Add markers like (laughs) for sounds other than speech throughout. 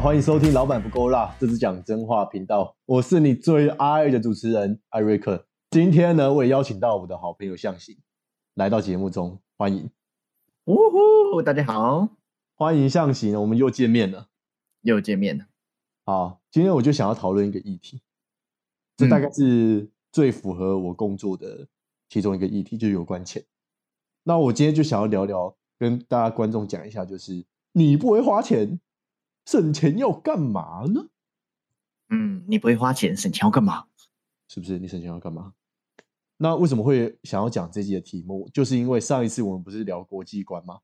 好，欢迎收听《老板不够辣》，这是讲真话频道，我是你最爱的主持人艾瑞克。今天呢，我也邀请到我的好朋友向行来到节目中，欢迎，呜呼，大家好，欢迎向行，我们又见面了，又见面了。好，今天我就想要讨论一个议题，这大概是最符合我工作的其中一个议题，就是有关钱。那我今天就想要聊聊，跟大家观众讲一下，就是你不会花钱，省钱要干嘛呢？嗯，你不会花钱，省钱要干嘛？是不是？你省钱要干嘛？那为什么会想要讲这集的题目？就是因为上一次我们不是聊国际观吗？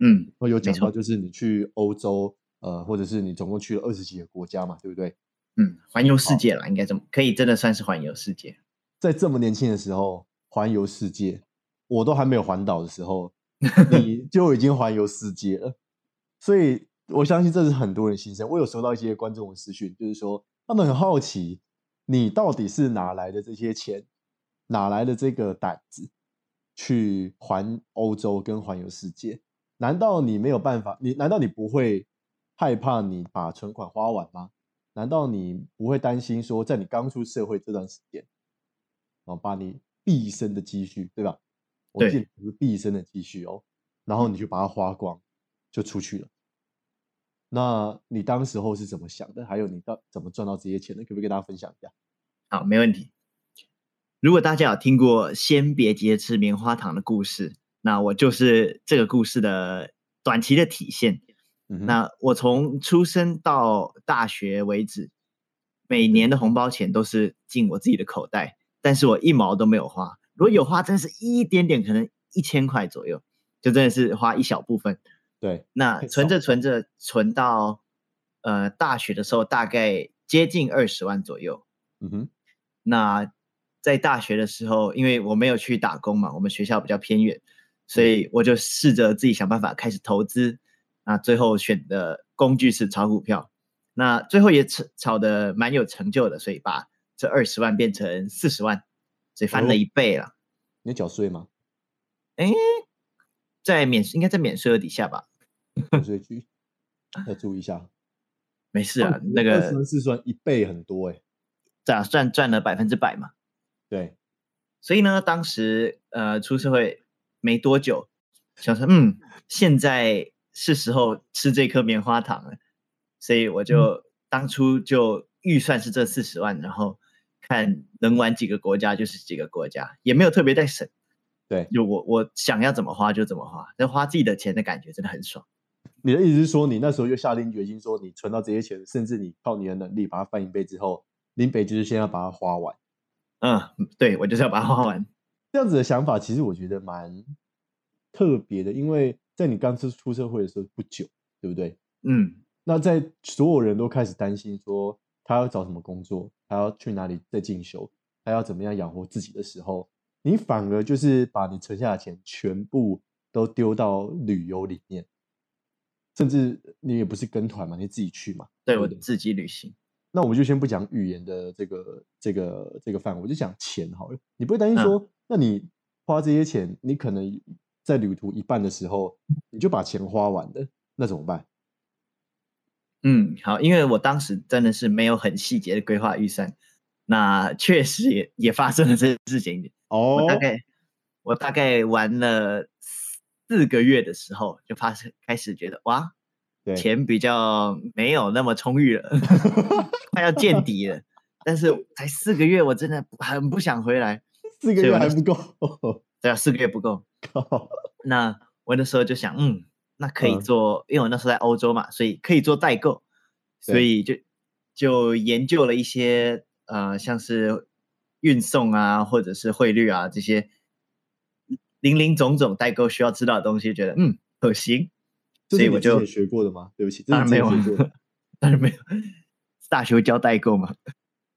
嗯，我有讲到，就是你去欧洲，呃，或者是你总共去了二十几个国家嘛，对不对？嗯，环游世界了，应该怎么可以，真的算是环游世界。在这么年轻的时候环游世界，我都还没有环岛的时候，(laughs) 你就已经环游世界了。所以我相信这是很多人心声。我有收到一些观众的私讯，就是说他们很好奇，你到底是哪来的这些钱？哪来的这个胆子去环欧洲跟环游世界？难道你没有办法？你难道你不会害怕你把存款花完吗？难道你不会担心说，在你刚出社会这段时间，然后把你毕生的积蓄，对吧？我记得是毕生的积蓄哦，然后你就把它花光，就出去了。那你当时候是怎么想的？还有你到怎么赚到这些钱的？可不可以跟大家分享一下？好，没问题。如果大家有听过“先别急着吃棉花糖”的故事，那我就是这个故事的短期的体现。那我从出生到大学为止，每年的红包钱都是进我自己的口袋，但是我一毛都没有花。如果有花，真是一点点，可能一千块左右，就真的是花一小部分。对，那存着存着，存到呃大学的时候，大概接近二十万左右。嗯哼，那。在大学的时候，因为我没有去打工嘛，我们学校比较偏远，所以我就试着自己想办法开始投资。那最后选的工具是炒股票，那最后也炒炒的蛮有成就的，所以把这二十万变成四十万，所以翻了一倍了。你缴税吗？哎，在免应该在免税额底下吧？免税局要注意一下。没事啊，那个二十四算一倍很多哎，咋算赚了百分之百嘛？对，所以呢，当时呃出社会没多久，想说嗯，现在是时候吃这颗棉花糖了，所以我就当初就预算是这四十万，然后看能玩几个国家就是几个国家，也没有特别在省。对，就我我想要怎么花就怎么花，那花自己的钱的感觉真的很爽。你的意思是说，你那时候就下定决心说，你存到这些钱，甚至你靠你的能力把它翻一倍之后，林北就是先要把它花完。嗯，对，我就是要把它花完。(laughs) 这样子的想法，其实我觉得蛮特别的，因为在你刚出出社会的时候不久，对不对？嗯，那在所有人都开始担心说他要找什么工作，他要去哪里再进修，他要怎么样养活自己的时候，你反而就是把你存下的钱全部都丢到旅游里面，甚至你也不是跟团嘛，你自己去嘛，对我自己旅行。那我们就先不讲语言的这个这个这个范围，我就讲钱好了。你不会担心说，那你花这些钱，你可能在旅途一半的时候，你就把钱花完了，那怎么办？嗯，好，因为我当时真的是没有很细节的规划预算，那确实也也发生了这件事情。哦，我大概我大概玩了四个月的时候，就发生开始觉得哇。钱比较没有那么充裕了，(laughs) 快要见底了。但是才四个月，我真的很不想回来。四个月还不够，对啊，四个月不够。(laughs) 那我那时候就想，嗯，那可以做，因为我那时候在欧洲嘛，所以可以做代购，所以就就研究了一些呃，像是运送啊，或者是汇率啊这些零零总总代购需要知道的东西，觉得嗯可行。所以我就学过的吗？对不起，当然没有，(laughs) 当然没有。(laughs) 大学教代购吗？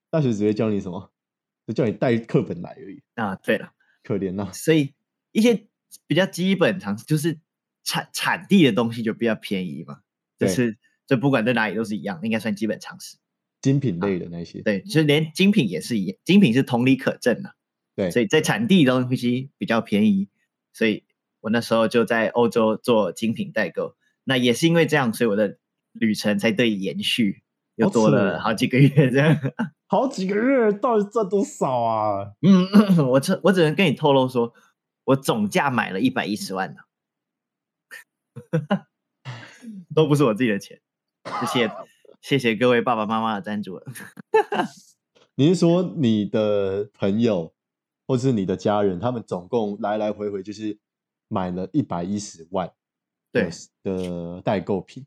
大学直接教你什么？就叫你带课本来而已。啊，对了，可怜呐。所以一些比较基本常识，就是产产地的东西就比较便宜嘛。就是这不管在哪里都是一样，应该算基本常识。精品类的那些，对，其实连精品也是一样，精品是同理可证的。对，所以在产地的东西比较便宜，所以我那时候就在欧洲做精品代购。那也是因为这样，所以我的旅程才得以延续，又多了好几个月这样。(laughs) 好几个月到底赚多少啊？嗯，(coughs) 我只我只能跟你透露说，我总价买了一百一十万呢，(laughs) 都不是我自己的钱。谢谢谢谢各位爸爸妈妈的赞助了。(laughs) 你是说你的朋友或是你的家人，他们总共来来回回就是买了一百一十万对的代购品？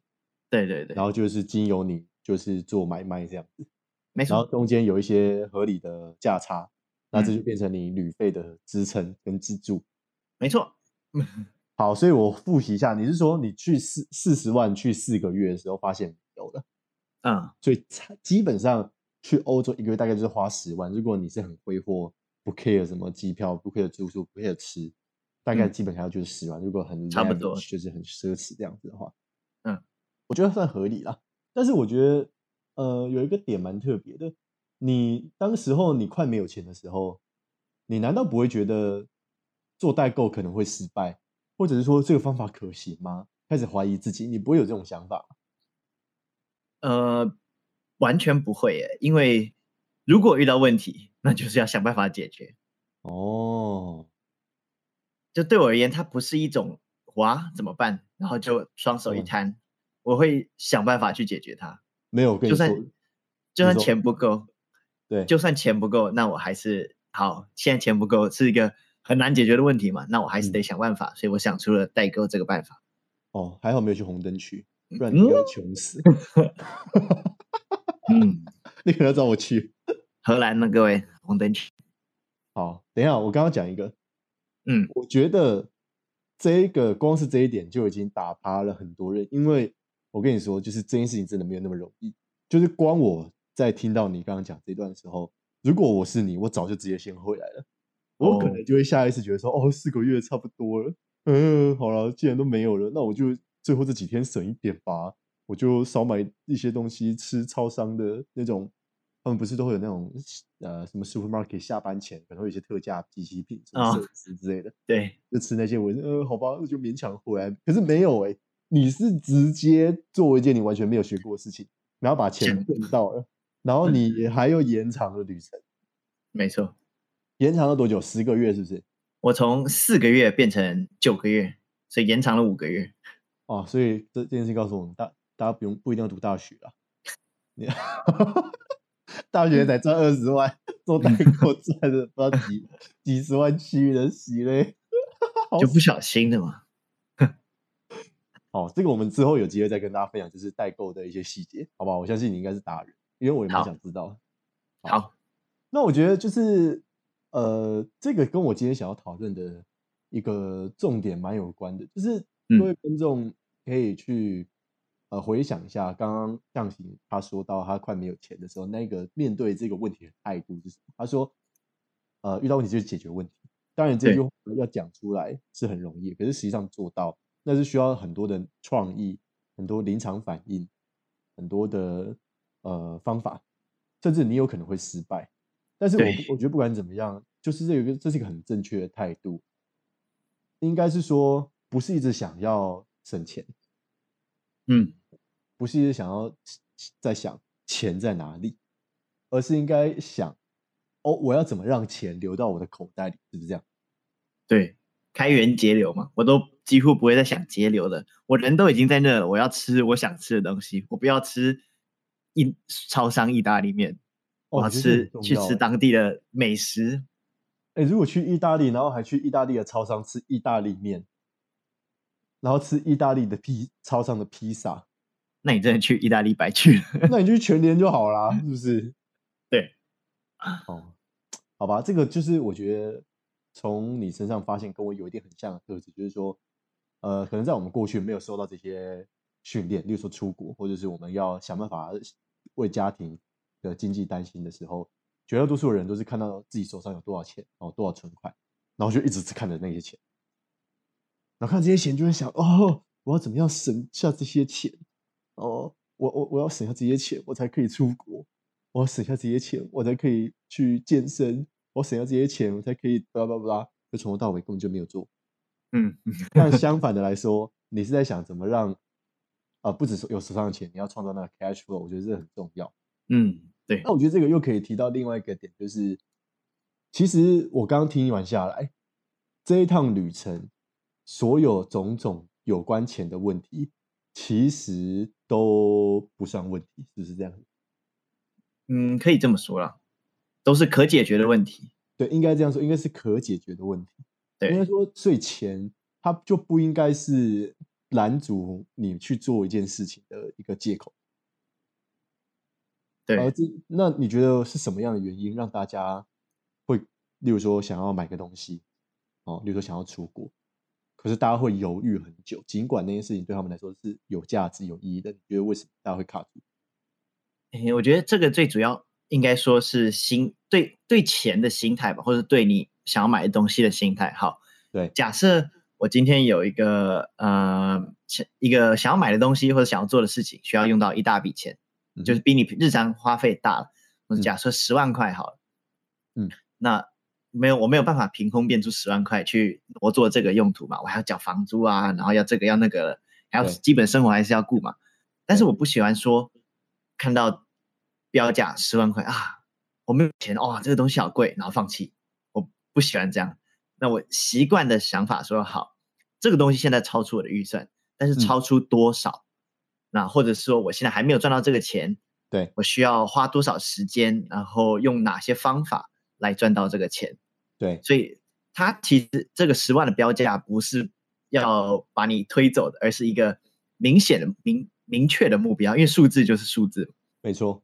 对对对，然后就是经由你就是做买卖这样子。没错，然后中间有一些合理的价差，那这就变成你旅费的支撑跟资助。没错，(laughs) 好，所以我复习一下，你是说你去四四十万去四个月的时候发现有了，嗯，所以基本上去欧洲一个月大概就是花十万。如果你是很挥霍，不 care 什么机票，不 care 住宿，不 care 吃，大概基本上就是十万。如果很差不多就是很奢侈这样子的话，嗯，我觉得算合理啦。但是我觉得。呃，有一个点蛮特别的，你当时候你快没有钱的时候，你难道不会觉得做代购可能会失败，或者是说这个方法可行吗？开始怀疑自己，你不会有这种想法？呃，完全不会耶，因为如果遇到问题，那就是要想办法解决。哦，就对我而言，它不是一种哇怎么办，然后就双手一摊，我会想办法去解决它。没有，就算就算钱不够，对，就算钱不够，那我还是好。现在钱不够是一个很难解决的问题嘛？那我还是得想办法。所以我想出了代购这个办法。哦，还好没有去红灯区，不然你要穷死。嗯，(laughs) (laughs) (laughs) 你可能要找我去荷兰呢，各位红灯区。好，等一下，我刚刚讲一个，嗯，我觉得这个光是这一点就已经打趴了很多人，因为。我跟你说，就是这件事情真的没有那么容易。就是光我在听到你刚刚讲这段的时候，如果我是你，我早就直接先回来了。我可能就会下意识觉得说，哦，四个月差不多了，嗯，好了，既然都没有了，那我就最后这几天省一点吧，我就少买一些东西吃。超商的那种，他们不是都会有那种呃什么 supermarket 下班前可能会有一些特价机器品啊之类的，对，就吃那些。我呃，好吧，就勉强回来。可是没有哎。你是直接做一件你完全没有学过的事情，然后把钱挣到了，然后你还又延长了旅程。没错，延长了多久？十个月是不是？我从四个月变成九个月，所以延长了五个月。哦，所以这这件事情告诉我们，大大家不用不一定要读大学啊。(laughs) 你大学才赚二十万，做代购赚了不知道几几十万去的洗嘞，就不小心的嘛。(laughs) 哦，这个我们之后有机会再跟大家分享，就是代购的一些细节，好不好？我相信你应该是达人，因为我也蛮想知道。好，那我觉得就是呃，这个跟我今天想要讨论的一个重点蛮有关的，就是各位观众可以去呃回想一下，刚刚向行他说到他快没有钱的时候，那个面对这个问题的态度是什么？他说，呃，遇到问题就是解决问题。当然，这句话要讲出来是很容易，可是实际上做到。那是需要很多的创意，很多临场反应，很多的呃方法，甚至你有可能会失败。但是我我觉得不管怎么样，就是这个这是一个很正确的态度，应该是说不是一直想要省钱，嗯，不是一想要在想钱在哪里，而是应该想哦，我要怎么让钱流到我的口袋里，是不是这样？对。开源节流嘛，我都几乎不会再想节流了。我人都已经在那了，我要吃我想吃的东西，我不要吃意超商意大利面，我要吃去吃当地的美食。哎，如果去意大利，然后还去意大利的超商吃意大利面，然后吃意大利的披超商的披萨，那你真的去意大利白去了。(laughs) 那你去全年就好啦，是不是？对，哦，好吧，这个就是我觉得。从你身上发现跟我有一点很像的特质，就是说，呃，可能在我们过去没有受到这些训练，例如说出国，或者是我们要想办法为家庭的经济担心的时候，绝大多数人都是看到自己手上有多少钱，然后多少存款，然后就一直只看着那些钱，然后看这些钱就会想，哦，我要怎么样省下这些钱？哦，我我我要省下这些钱，我才可以出国，我要省下这些钱，我才可以去健身。我省下这些钱，我才可以巴拉巴拉，就从头到尾根本就没有做。嗯，但 (laughs) 相反的来说，你是在想怎么让啊，不止有手上的钱，你要创造那个 cash flow，我觉得这很重要。嗯，对。那我觉得这个又可以提到另外一个点，就是其实我刚刚听完下来，这一趟旅程所有种种有关钱的问题，其实都不算问题，是不是这样？嗯，可以这么说啦，都是可解决的问题。对，应该这样说，应该是可解决的问题。对，应该说，所以钱它就不应该是拦阻你去做一件事情的一个借口。对，而这那你觉得是什么样的原因让大家会，例如说想要买个东西，哦，例如说想要出国，可是大家会犹豫很久，尽管那件事情对他们来说是有价值、有意义的，你觉得为什么大家会卡住？哎，我觉得这个最主要应该说是心对对钱的心态吧，或者对你想要买的东西的心态。好，对，假设我今天有一个呃一个想要买的东西或者想要做的事情，需要用到一大笔钱。就是比你日常花费大了。假设十万块好了，嗯，那没有我没有办法凭空变出十万块去我做这个用途嘛？我还要缴房租啊，然后要这个要那个，还要基本生活还是要顾嘛。但是我不喜欢说看到标价十万块啊，我没有钱哇，这个东西好贵，然后放弃。我不喜欢这样。那我习惯的想法说好，这个东西现在超出我的预算，但是超出多少？那或者说，我现在还没有赚到这个钱，对我需要花多少时间，然后用哪些方法来赚到这个钱？对，所以它其实这个十万的标价不是要把你推走的，而是一个明显的、明明确的目标，因为数字就是数字，没错。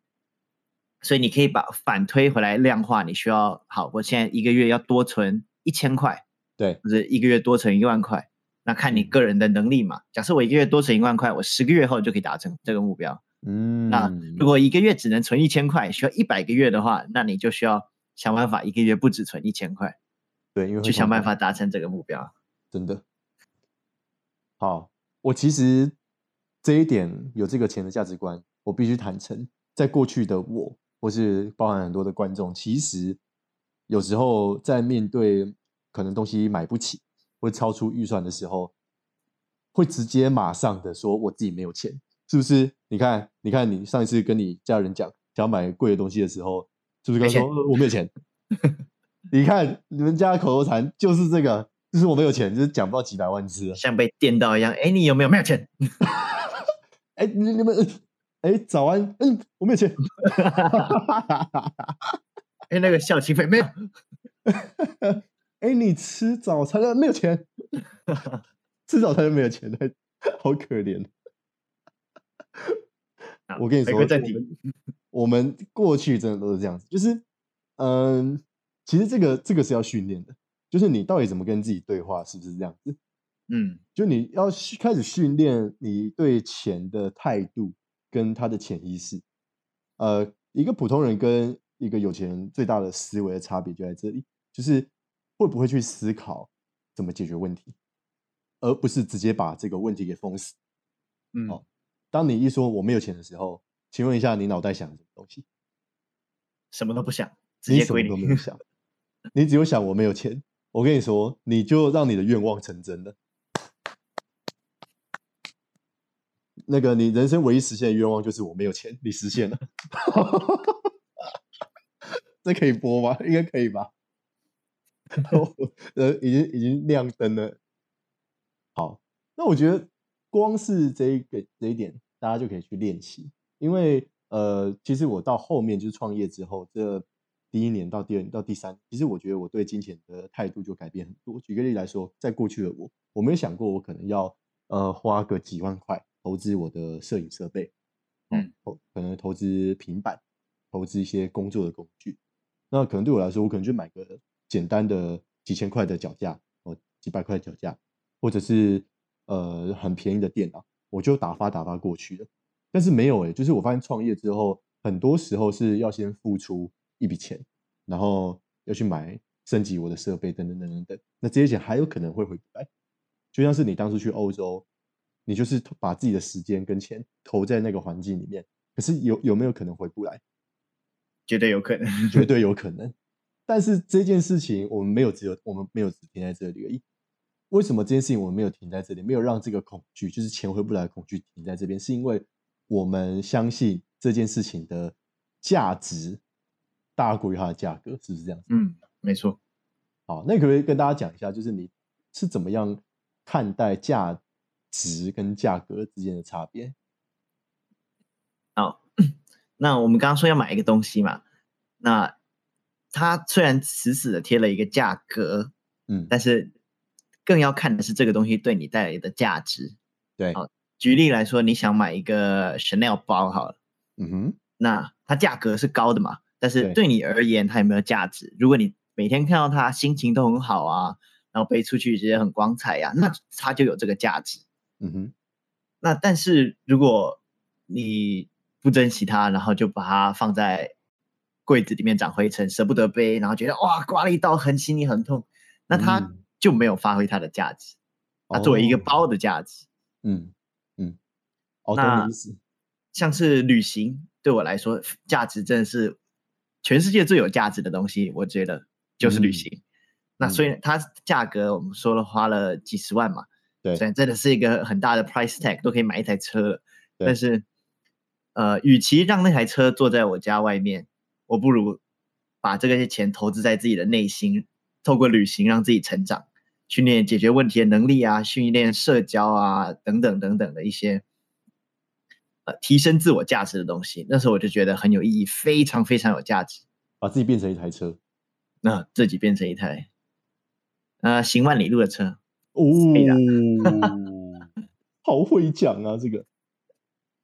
所以你可以把反推回来量化，你需要好，我现在一个月要多存一千块，对，或者一个月多存一万块。那看你个人的能力嘛。假设我一个月多存一万块，我十个月后就可以达成这个目标。嗯，那如果一个月只能存一千块，需要一百个月的话，那你就需要想办法一个月不止存一千块。对，因为去想办法达成这个目标。真的。好，我其实这一点有这个钱的价值观，我必须坦诚，在过去的我，或是包含很多的观众，其实有时候在面对可能东西买不起。或超出预算的时候，会直接马上的说我自己没有钱，是不是？你看，你看，你上一次跟你家人讲想买贵的东西的时候，是不是刚说我没有钱？(laughs) 你看你们家口头禅就是这个，就是我没有钱，就是讲不到几百万次，像被电到一样。哎，你有没有没有钱？(laughs) 哎，你你们，哎，早安，嗯，我没有钱。哎，那个孝亲费没有。(laughs) 哎，你吃早餐了没有钱？吃早餐就没有钱了，好可怜。我跟你说，我们过去真的都是这样子，就是，嗯，其实这个这个是要训练的，就是你到底怎么跟自己对话，是不是这样子？嗯，就你要开始训练你对钱的态度跟他的潜意识。呃，一个普通人跟一个有钱人最大的思维的差别就在这里，就是。会不会去思考怎么解决问题，而不是直接把这个问题给封死？嗯，哦，当你一说我没有钱的时候，请问一下，你脑袋想什么东西？什么都不想，你什么都没有想，你只有想我没有钱。我跟你说，你就让你的愿望成真了。那个你人生唯一实现的愿望就是我没有钱，你实现了。(laughs) 这可以播吗？应该可以吧。(laughs) 呃，已经已经亮灯了。好，那我觉得光是这一个这一点，大家就可以去练习。因为呃，其实我到后面就是创业之后，这第一年到第二到第三，其实我觉得我对金钱的态度就改变很多。举个例来说，在过去的我，我没有想过我可能要呃花个几万块投资我的摄影设备，嗯，可能投资平板，投资一些工作的工具。那可能对我来说，我可能就买个。简单的几千块的脚架，哦，几百块的脚架，或者是呃很便宜的电脑，我就打发打发过去了。但是没有诶，就是我发现创业之后，很多时候是要先付出一笔钱，然后要去买升级我的设备等等等等等。那这些钱还有可能会回不来，就像是你当初去欧洲，你就是把自己的时间跟钱投在那个环境里面，可是有有没有可能回不来？绝对有可能，绝对有可能。(laughs) 但是这件事情，我们没有只有我们没有只停在这里而已。为什么这件事情我们没有停在这里，没有让这个恐惧，就是钱回不来的恐惧停在这边？是因为我们相信这件事情的价值大过于它的价格，是不是这样？嗯，没错。好，那可不可以跟大家讲一下，就是你是怎么样看待价值跟价格之间的差别？好，(coughs) 那我们刚刚说要买一个东西嘛，那它虽然死死的贴了一个价格，嗯，但是。更要看的是这个东西对你带来的价值。对，好，举例来说，你想买一个 Chanel 包，好了，嗯哼，那它价格是高的嘛？但是对你而言，它有没有价值？如果你每天看到它，心情都很好啊，然后背出去直接很光彩呀，那它就有这个价值。嗯哼，那但是如果你不珍惜它，然后就把它放在柜子里面长灰尘，舍不得背，然后觉得哇，刮了一刀很心里很痛，那它。就没有发挥它的价值，它作为一个包的价值，嗯嗯，那像是旅行对我来说，价值真的是全世界最有价值的东西，我觉得就是旅行。那虽然它价格我们说了花了几十万嘛，对，虽然真的是一个很大的 price tag，都可以买一台车了。但是，呃，与其让那台车坐在我家外面，我不如把这个钱投资在自己的内心，透过旅行让自己成长。训练解决问题的能力啊，训练社交啊，等等等等的一些，呃，提升自我价值的东西。那时候我就觉得很有意义，非常非常有价值。把自己变成一台车，那自己变成一台，呃，行万里路的车。哦，好会讲啊！这个，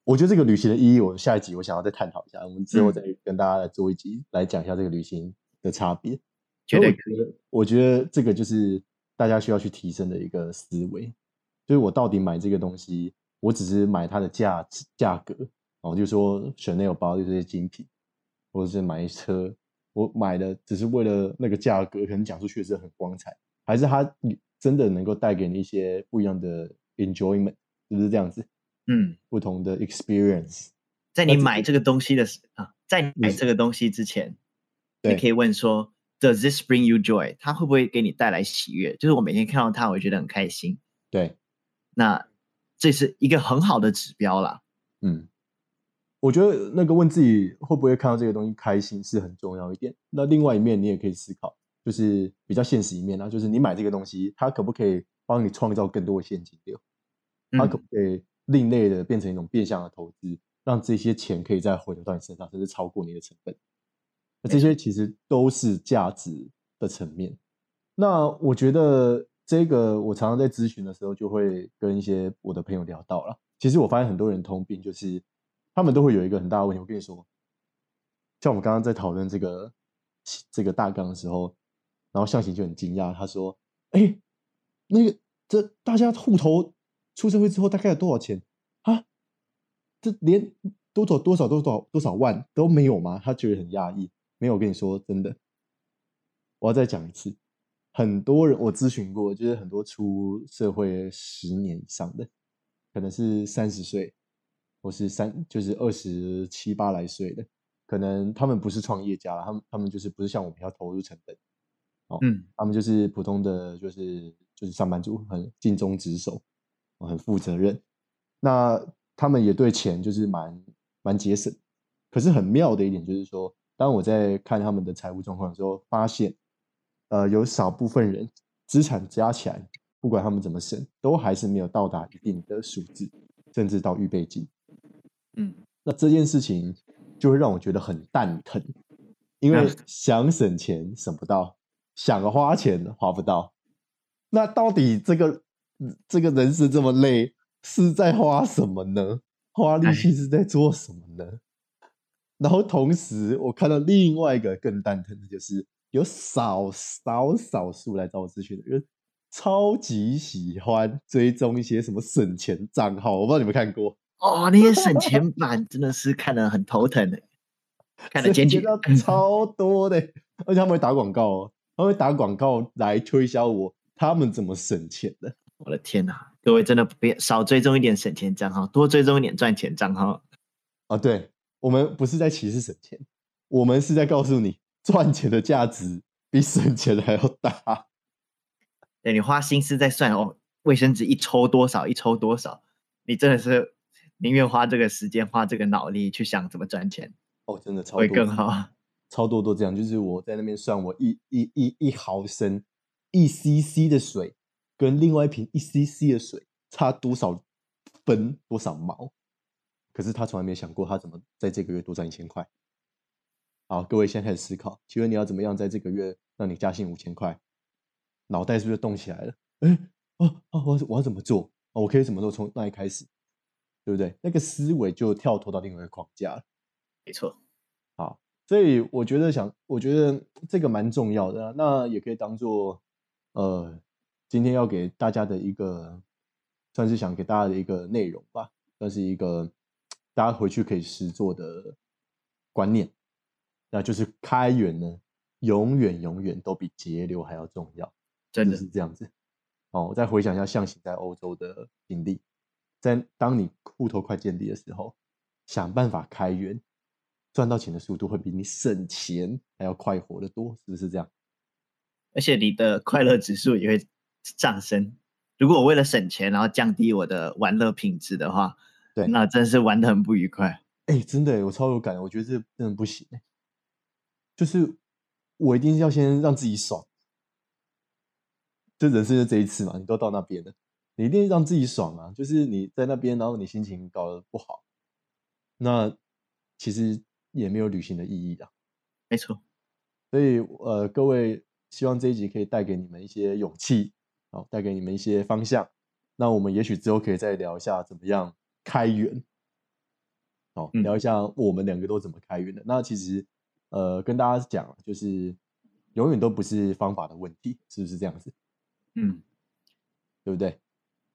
我觉得这个旅行的意义，我下一集我想要再探讨一下。我们之后再跟大家来做一集，来讲一下这个旅行的差别。绝对可以。我觉得这个就是。大家需要去提升的一个思维，就是我到底买这个东西，我只是买它的价值价格，然后，就说选 l 包就是些精品，或者是买一车，我买的只是为了那个价格，可能讲出去是很光彩，还是它真的能够带给你一些不一样的 enjoyment，是不是这样子？嗯，不同的 experience，在你买这个东西的时啊，在买这个东西之前，你可以问说。Does this bring you joy？它会不会给你带来喜悦？就是我每天看到它，我会觉得很开心。对，那这是一个很好的指标啦。嗯，我觉得那个问自己会不会看到这个东西开心是很重要一点。那另外一面你也可以思考，就是比较现实一面啊，就是你买这个东西，它可不可以帮你创造更多的现金流？它可不可以另类的变成一种变相的投资，让这些钱可以再回流到你身上，甚至超过你的成本？那这些其实都是价值的层面。那我觉得这个，我常常在咨询的时候，就会跟一些我的朋友聊到了。其实我发现很多人通病，就是他们都会有一个很大的问题。我跟你说，像我们刚刚在讨论这个这个大纲的时候，然后向行就很惊讶，他说：“哎，那个这大家户头出社会之后大概有多少钱啊？这连多少多少多少多少万都没有吗？”他觉得很压抑。没有，我跟你说真的，我要再讲一次。很多人我咨询过，就是很多出社会十年以上的，可能是三十岁，或是三就是二十七八来岁的，可能他们不是创业家，他们他们就是不是像我们要投入成本，哦，嗯，他们就是普通的，就是就是上班族，很尽忠职守，很负责任。那他们也对钱就是蛮蛮节省，可是很妙的一点就是说。当我在看他们的财务状况的时候，发现，呃，有少部分人资产加起来，不管他们怎么省，都还是没有到达一定的数字，甚至到预备金。嗯，那这件事情就会让我觉得很蛋疼，因为想省钱省不到，想花钱花不到。那到底这个这个人是这么累，是在花什么呢？花力气是在做什么呢？(laughs) 然后同时，我看到另外一个更蛋疼的，就是有少少少数来找我咨询的人，超级喜欢追踪一些什么省钱账号。我不知道你们看过哦，那些省钱版真的是看得很头疼的，看得简直超多的，而且他们会打广告哦，他们会打广告来推销我他们怎么省钱的。我的天哪，各位真的别少追踪一点省钱账号，多追踪一点赚钱账号啊！对。我们不是在歧视省钱，我们是在告诉你，赚钱的价值比省钱还要大。对你花心思在算哦，卫生纸一抽多少，一抽多少，你真的是宁愿花这个时间，花这个脑力去想怎么赚钱。哦，真的超会更好，超多都这样。就是我在那边算，我一一一一毫升一 cc 的水，跟另外一瓶一 cc 的水差多少分多少毛。可是他从来没想过，他怎么在这个月多赚一千块。好，各位现在开始思考，请问你要怎么样在这个月让你加薪五千块？脑袋是不是动起来了？哎，啊啊，我我要怎么做？我可以怎么做？从那一开始，对不对？那个思维就跳脱到另外一个框架了。没错。好，所以我觉得想，我觉得这个蛮重要的。那也可以当做呃，今天要给大家的一个，算是想给大家的一个内容吧，算是一个。(tsk) 大家回去可以实做的观念，那就是开源呢，永远永远都比节流还要重要，真的是这样子。哦，我再回想一下象形在欧洲的经历，在当你户头快见底的时候，想办法开源，赚到钱的速度会比你省钱还要快活得多，是不是这样？而且你的快乐指数也会上升。如果我为了省钱，然后降低我的玩乐品质的话。对，那真是玩的很不愉快。哎，真的，我超有感，我觉得这真的不行。就是我一定要先让自己爽，就人生就这一次嘛，你都到那边了，你一定让自己爽啊。就是你在那边，然后你心情搞得不好，那其实也没有旅行的意义啊。没错。所以呃，各位，希望这一集可以带给你们一些勇气，好，带给你们一些方向。那我们也许之后可以再聊一下怎么样。开源，好，聊一下我们两个都怎么开源的。那其实，呃，跟大家讲，就是永远都不是方法的问题，是不是这样子？嗯，对不对？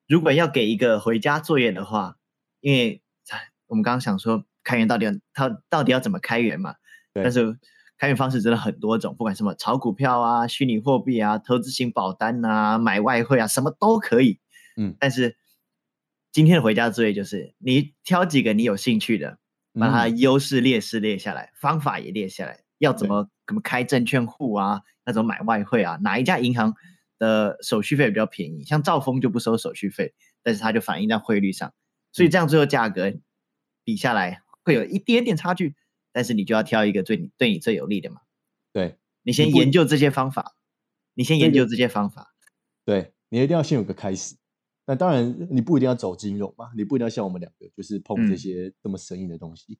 如果要给一个回家作业的话，因为我们刚刚想说开源到底要它到底要怎么开源嘛？但是开源方式真的很多种，不管什么炒股票啊、虚拟货币啊、投资型保单啊、买外汇啊，什么都可以。嗯，但是。今天的回家作业就是，你挑几个你有兴趣的，把它优势劣势列下来，方法也列下来，要怎么怎么开证券户啊，那种买外汇啊，哪一家银行的手续费比较便宜？像兆丰就不收手续费，但是它就反映在汇率上，所以这样最后价格比下来会有一点点差距，但是你就要挑一个对你对你最有利的嘛。对，你先研究这些方法，你先研究这些方法，对你一定要先有个开始。那当然，你不一定要走金融嘛，你不一定要像我们两个，就是碰这些这么生硬的东西。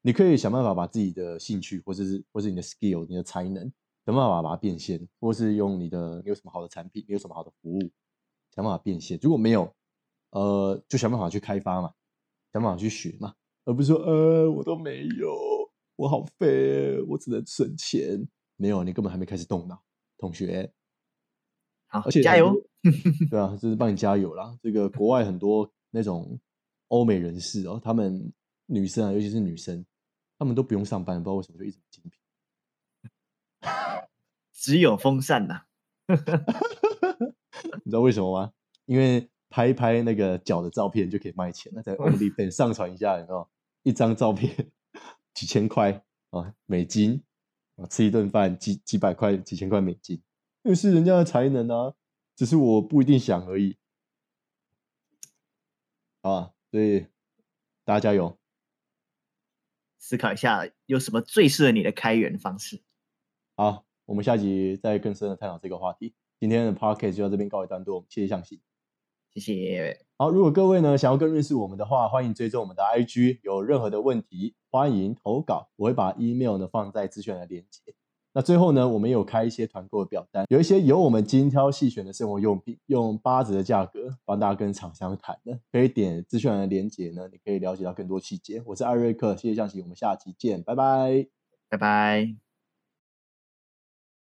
你可以想办法把自己的兴趣，或者是或是你的 skill，你的才能，想办法把它变现，或是用你的你有什么好的产品，你有什么好的服务，想办法变现。如果没有，呃，就想办法去开发嘛，想办法去学嘛，而不是说呃我都没有，我好废，我只能存钱。没有，你根本还没开始动脑，同学。好，而且加油。(laughs) 对啊，就是帮你加油啦。这个国外很多那种欧美人士哦，他们女生啊，尤其是女生，他们都不用上班，不知道为什么就一直精品，只有风扇呐。(laughs) 你知道为什么吗？因为拍一拍那个脚的照片就可以卖钱了，在 (laughs) OnlyFans 上传一下，你知道，一张照片几千块啊美金啊，吃一顿饭几几百块几千块美金，那是人家的才能啊。只是我不一定想而已，啊，所以大家加油，思考一下有什么最适合你的开源方式。好，我们下集再更深的探讨这个话题。今天的 podcast 就到这边告一段落，谢谢向西，谢谢。好，如果各位呢想要更认识我们的话，欢迎追踪我们的 IG，有任何的问题欢迎投稿，我会把 email 呢放在资讯的连接。那最后呢，我们有开一些团购的表单，有一些由我们精挑细选的生活用品，用八折的价格帮大家跟厂商谈的，可以点资讯栏的链接呢，你可以了解到更多细节。我是艾瑞克，谢谢向琪，我们下期见，拜拜，拜拜。